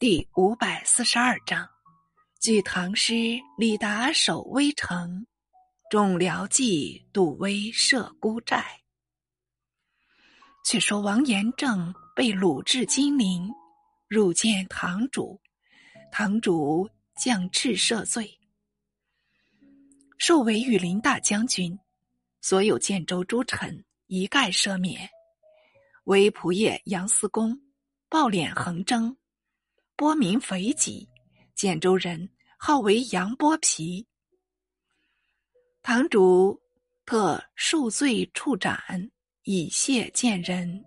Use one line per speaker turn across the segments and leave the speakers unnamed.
第五百四十二章，据唐诗李达守危城，众辽骑杜威设孤寨。却说王延政被掳至金陵，入见堂主，堂主降敕赦罪，授为羽林大将军，所有建州诸臣一概赦免，唯仆射杨思恭暴敛横征。波民肥己，建州人号为杨波皮。堂主特恕罪处斩，以谢建人。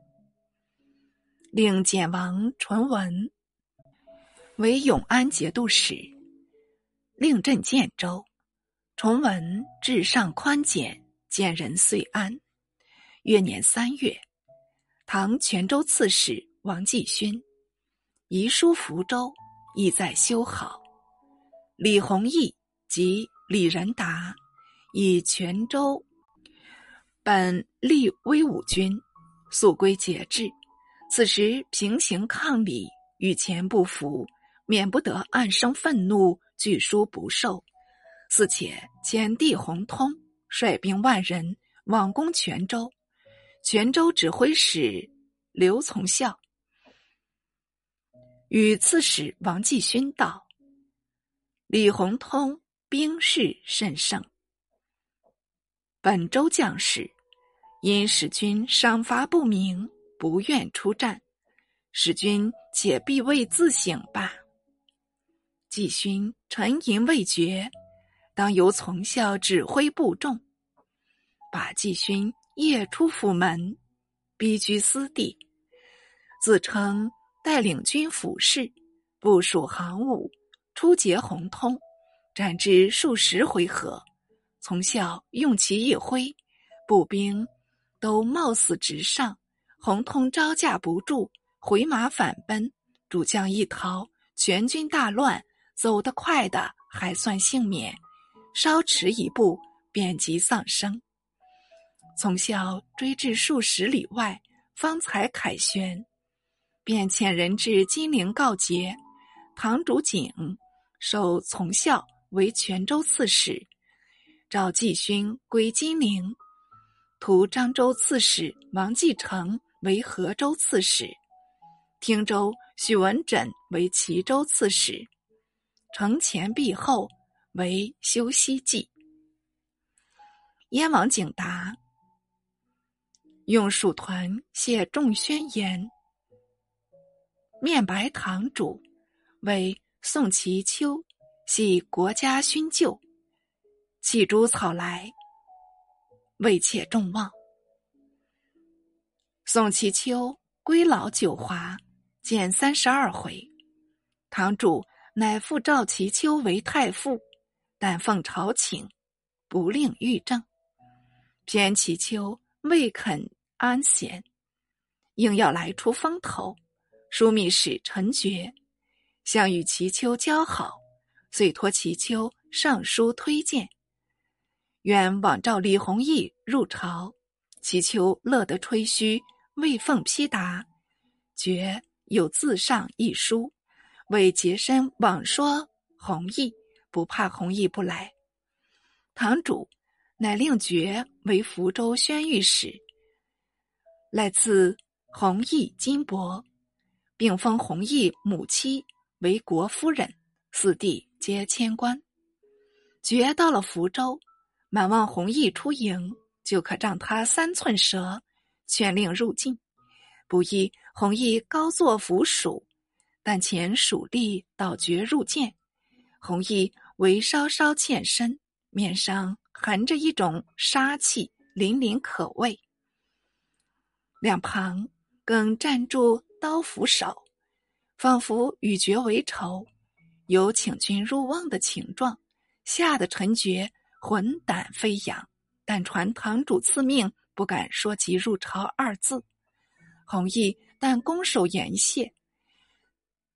令简王淳文为永安节度使，令镇建州。崇文至上宽简，建人遂安。月年三月，唐泉州刺史王继勋。遗书福州，意在修好。李弘毅及李仁达以泉州本立威武军，速归节制。此时平行抗礼，与前不符，免不得暗生愤怒，拒书不受。四且前帝弘通率兵万人往攻泉州，泉州指挥使刘从孝。与刺史王继勋道：“李鸿通兵势甚盛，本州将士因使君赏罚不明，不愿出战，使君且必为自省吧。继勋沉吟未决，当由从校指挥部众，把继勋夜出府门，逼居私地，自称。”带领军府事，部署行伍，出截洪通，战至数十回合。从校用其一挥，步兵都冒死直上。洪通招架不住，回马反奔。主将一逃，全军大乱。走得快的还算幸免，稍迟一步便即丧生。从校追至数十里外，方才凯旋。便遣人至金陵告捷，堂主景授从孝为泉州刺史，召季勋归金陵，图漳州刺史王继成为河州刺史，汀州许文枕为齐州刺史，承前避后为修西记。燕王景达用蜀团谢众宣言。面白堂主为宋其秋，系国家勋旧，弃诸草来，未切众望。宋其秋归老九华，见三十二回。堂主乃复召其秋为太傅，但奉朝请，不令御政。偏其秋未肯安闲，硬要来出风头。枢密使陈觉想与齐丘交好，遂托齐丘上书推荐，愿往召李弘毅入朝。齐丘乐得吹嘘，未奉批答。觉有自上一书，为洁身往说弘毅，不怕弘毅不来。堂主乃令觉为福州宣谕使，来赐弘毅金帛。并封弘毅母妻为国夫人，四弟皆迁官。觉到了福州，满望弘毅出营，就可仗他三寸舌，劝令入境。不意弘毅高坐府署，但前蜀吏倒觉入见，弘毅唯稍稍欠身，面上含着一种杀气，凛凛可畏。两旁更站住。刀斧手，仿佛与绝为仇，有请君入瓮的情状，吓得陈觉魂胆飞扬。但传堂主赐命，不敢说及入朝二字。弘毅但拱手言谢。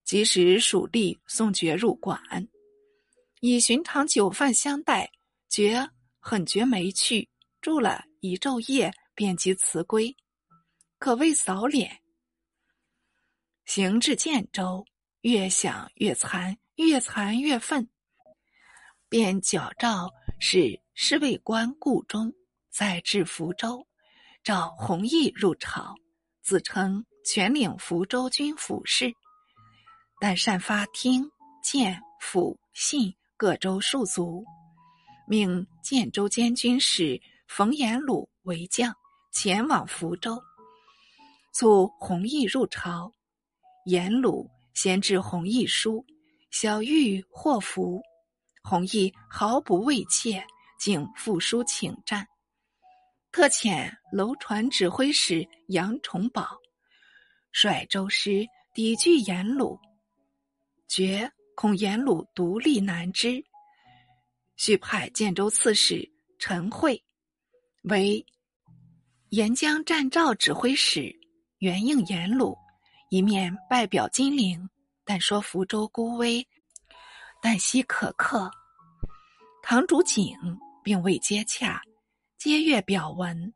即使蜀吏送爵入馆，以寻常酒饭相待，觉很觉没趣，住了一昼夜，便即辞归，可谓扫脸。行至建州，越想越惭，越惭越愤，便矫诏使侍卫官顾忠再至福州，召弘毅入朝，自称全领福州军府事，但擅发听、建、府、信各州戍卒，命建州监军使冯延鲁为将，前往福州，促弘毅入朝。颜鲁先至弘毅书，小玉祸福，弘毅毫不畏怯，竟复书请战。特遣楼船指挥使杨重宝率舟师抵拒颜鲁，觉恐颜鲁独立难支，续派建州刺史陈惠为沿江战赵指挥使，援应延鲁。一面拜表金陵，但说福州孤危，旦夕可克。堂主景并未接洽，皆阅表文，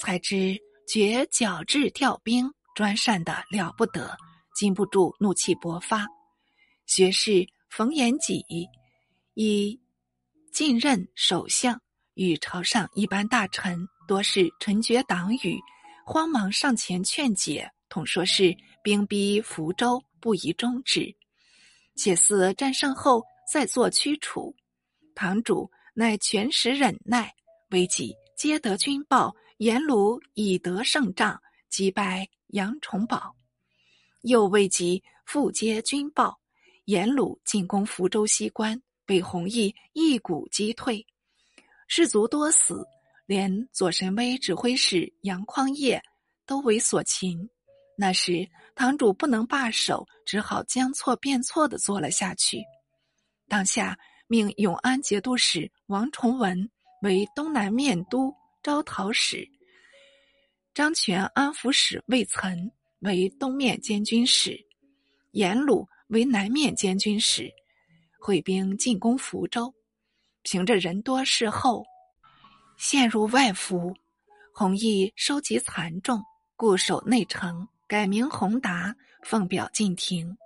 才知觉矫治调兵专擅的了不得，禁不住怒气勃发。学士冯延己以进任首相，与朝上一般大臣多是臣爵党羽，慌忙上前劝解。统说是兵逼福州，不宜终止，且似战胜后再作驱除。堂主乃全时忍耐，危急皆得军报，颜鲁已得胜仗，击败杨重宝。又未及复接军报，颜鲁进攻福州西关，被弘毅一鼓击退，士卒多死，连左神威指挥使杨匡业都为所擒。那时，堂主不能罢手，只好将错便错的做了下去。当下命永安节度使王崇文为东南面都招讨使，张权安抚使魏岑为东面监军使，严鲁为南面监军使，会兵进攻福州。凭着人多势厚，陷入外服。弘毅收集残众，固守内城。改名宏达，奉表进廷，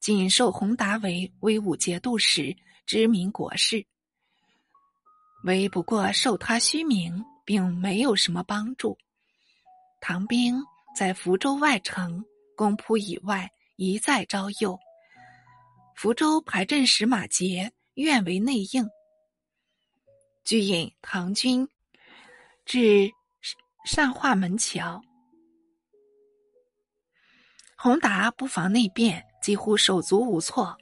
仅授宏达为威武节度使，知名国事。唯不过授他虚名，并没有什么帮助。唐兵在福州外城攻扑以外，一再招诱。福州排阵使马杰愿为内应，据引唐军至善化门桥。宏达不防内变，几乎手足无措。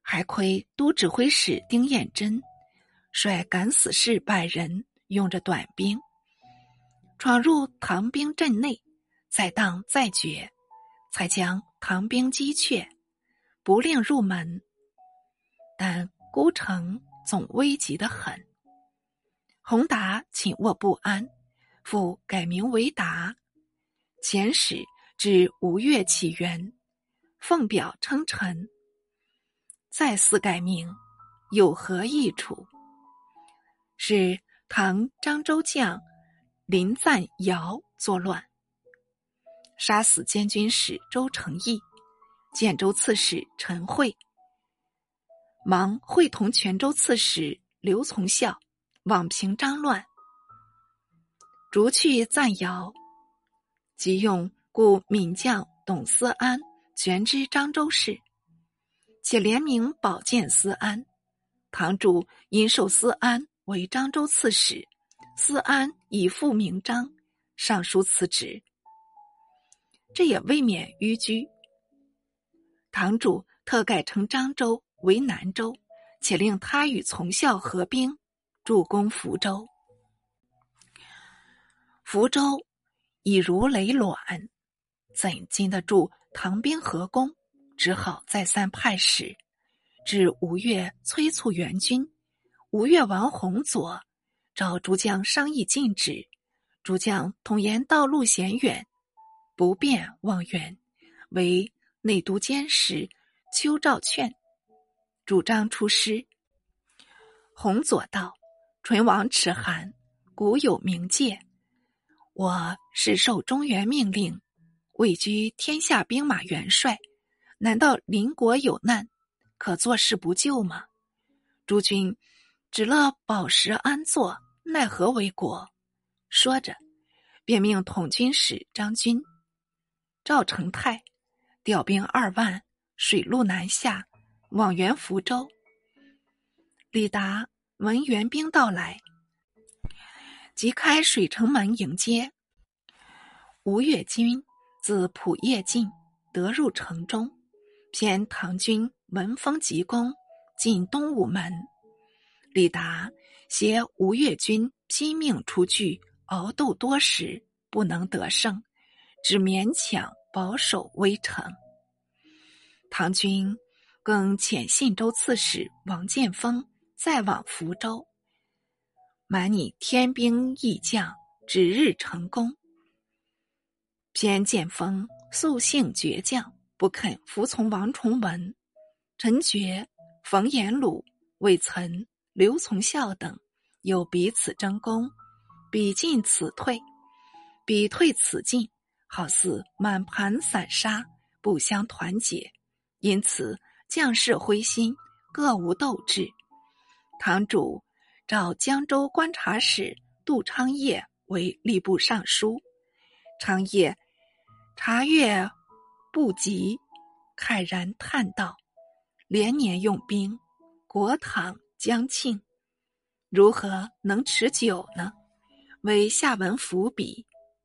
还亏都指挥使丁彦珍率敢死士百人，用着短兵，闯入唐兵阵内，再当再决，才将唐兵击却，不令入门。但孤城总危急的很，宏达寝卧不安，复改名为达，遣使。至吴越起源，奉表称臣。再次改名，有何益处？是唐漳州将林赞尧作乱，杀死监军使周成义、建州刺史陈惠，忙会同泉州刺史刘从孝，往平张乱，逐去赞尧，即用。故闽将董思安全知漳州事，且联名保荐思安。堂主因授思安为漳州刺史，思安以父名章，上书辞职。这也未免逾矩。堂主特改称漳州为南州，且令他与从校合兵，助攻福州。福州已如累卵。怎经得住唐兵合攻？只好再三派使，至吴越催促援军。吴越王弘佐召诸将商议禁止，诸将统言道路险远，不便望援。为内都监使邱兆劝主张出师。弘佐道：“唇亡齿寒，古有冥戒，我是受中原命令。”位居天下兵马元帅，难道邻国有难，可坐视不救吗？诸君只乐饱食安坐，奈何为国？说着，便命统军使张军、赵成泰调兵二万，水陆南下，往援福州。李达闻援兵到来，即开水城门迎接。吴越军自蒲叶进，得入城中。偏唐军闻风急攻，进东武门。李达携吴越军拼命出拒，鏖斗多时，不能得胜，只勉强保守危城。唐军更遣信州刺史王建锋再往福州，瞒你天兵义将，指日成功。偏见锋素性倔强。不肯服从王崇文、陈觉、冯延鲁、魏岑、刘从孝等，又彼此争功，彼进此退，彼退此进，好似满盘散沙，不相团结。因此将士灰心，各无斗志。堂主召江州观察使杜昌业为吏部尚书，昌业查阅。不及，慨然叹道：“连年用兵，国唐将庆，如何能持久呢？”为下文伏笔。